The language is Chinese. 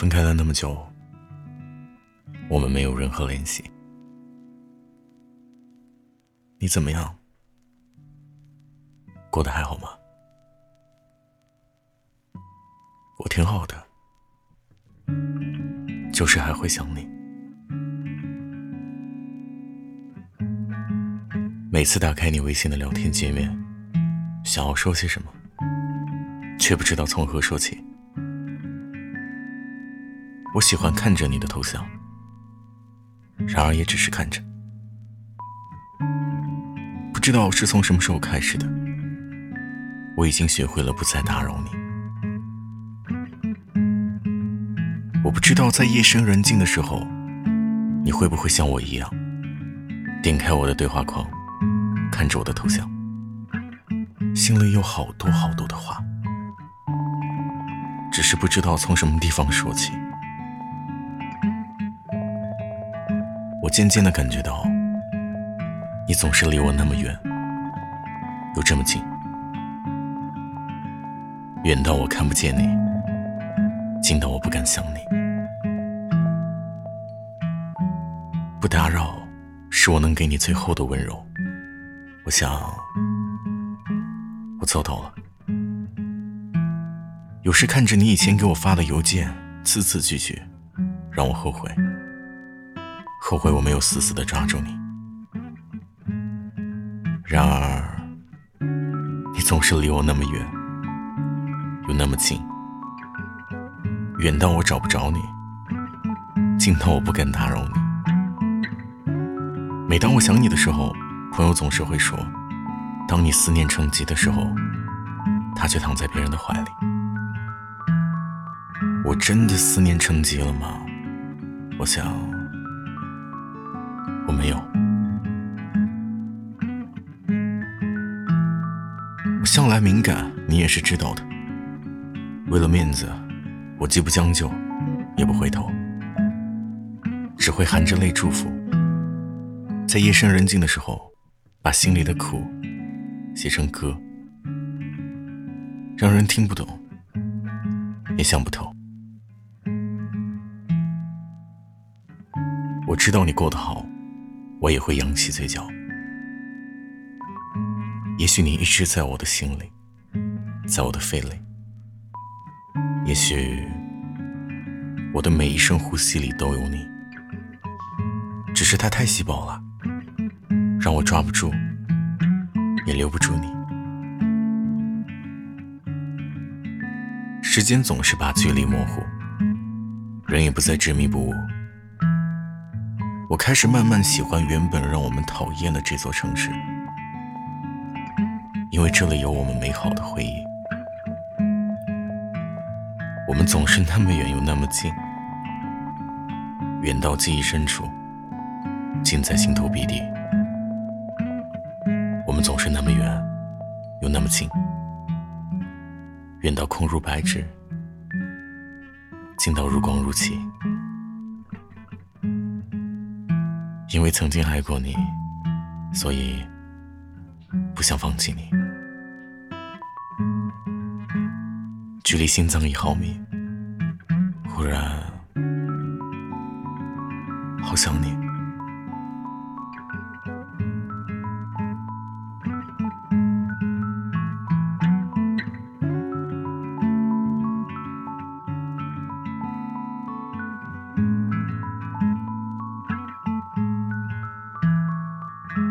分开了那么久，我们没有任何联系。你怎么样？过得还好吗？我挺好的，就是还会想你。每次打开你微信的聊天界面，想要说些什么，却不知道从何说起。我喜欢看着你的头像，然而也只是看着。不知道是从什么时候开始的，我已经学会了不再打扰你。我不知道在夜深人静的时候，你会不会像我一样，点开我的对话框，看着我的头像，心里有好多好多的话，只是不知道从什么地方说起。渐渐的感觉到，你总是离我那么远，又这么近，远到我看不见你，近到我不敢想你。不打扰，是我能给你最后的温柔。我想，我做到了。有时看着你以前给我发的邮件，字字句句，让我后悔。后悔我没有死死的抓住你，然而，你总是离我那么远，又那么近，远到我找不着你，近到我不敢打扰你。每当我想你的时候，朋友总是会说，当你思念成疾的时候，他却躺在别人的怀里。我真的思念成疾了吗？我想。我没有，我向来敏感，你也是知道的。为了面子，我既不将就，也不回头，只会含着泪祝福。在夜深人静的时候，把心里的苦写成歌，让人听不懂，也想不透。我知道你过得好。我也会扬起嘴角。也许你一直在我的心里，在我的肺里。也许我的每一声呼吸里都有你，只是它太稀薄了，让我抓不住，也留不住你。时间总是把距离模糊，人也不再执迷不悟。我开始慢慢喜欢原本让我们讨厌的这座城市，因为这里有我们美好的回忆。我们总是那么远又那么近，远到记忆深处，近在心头鼻底。我们总是那么远又那么近，远到空如白纸，近到如光如漆。因为曾经爱过你，所以不想放弃你。距离心脏一毫米，忽然好想你。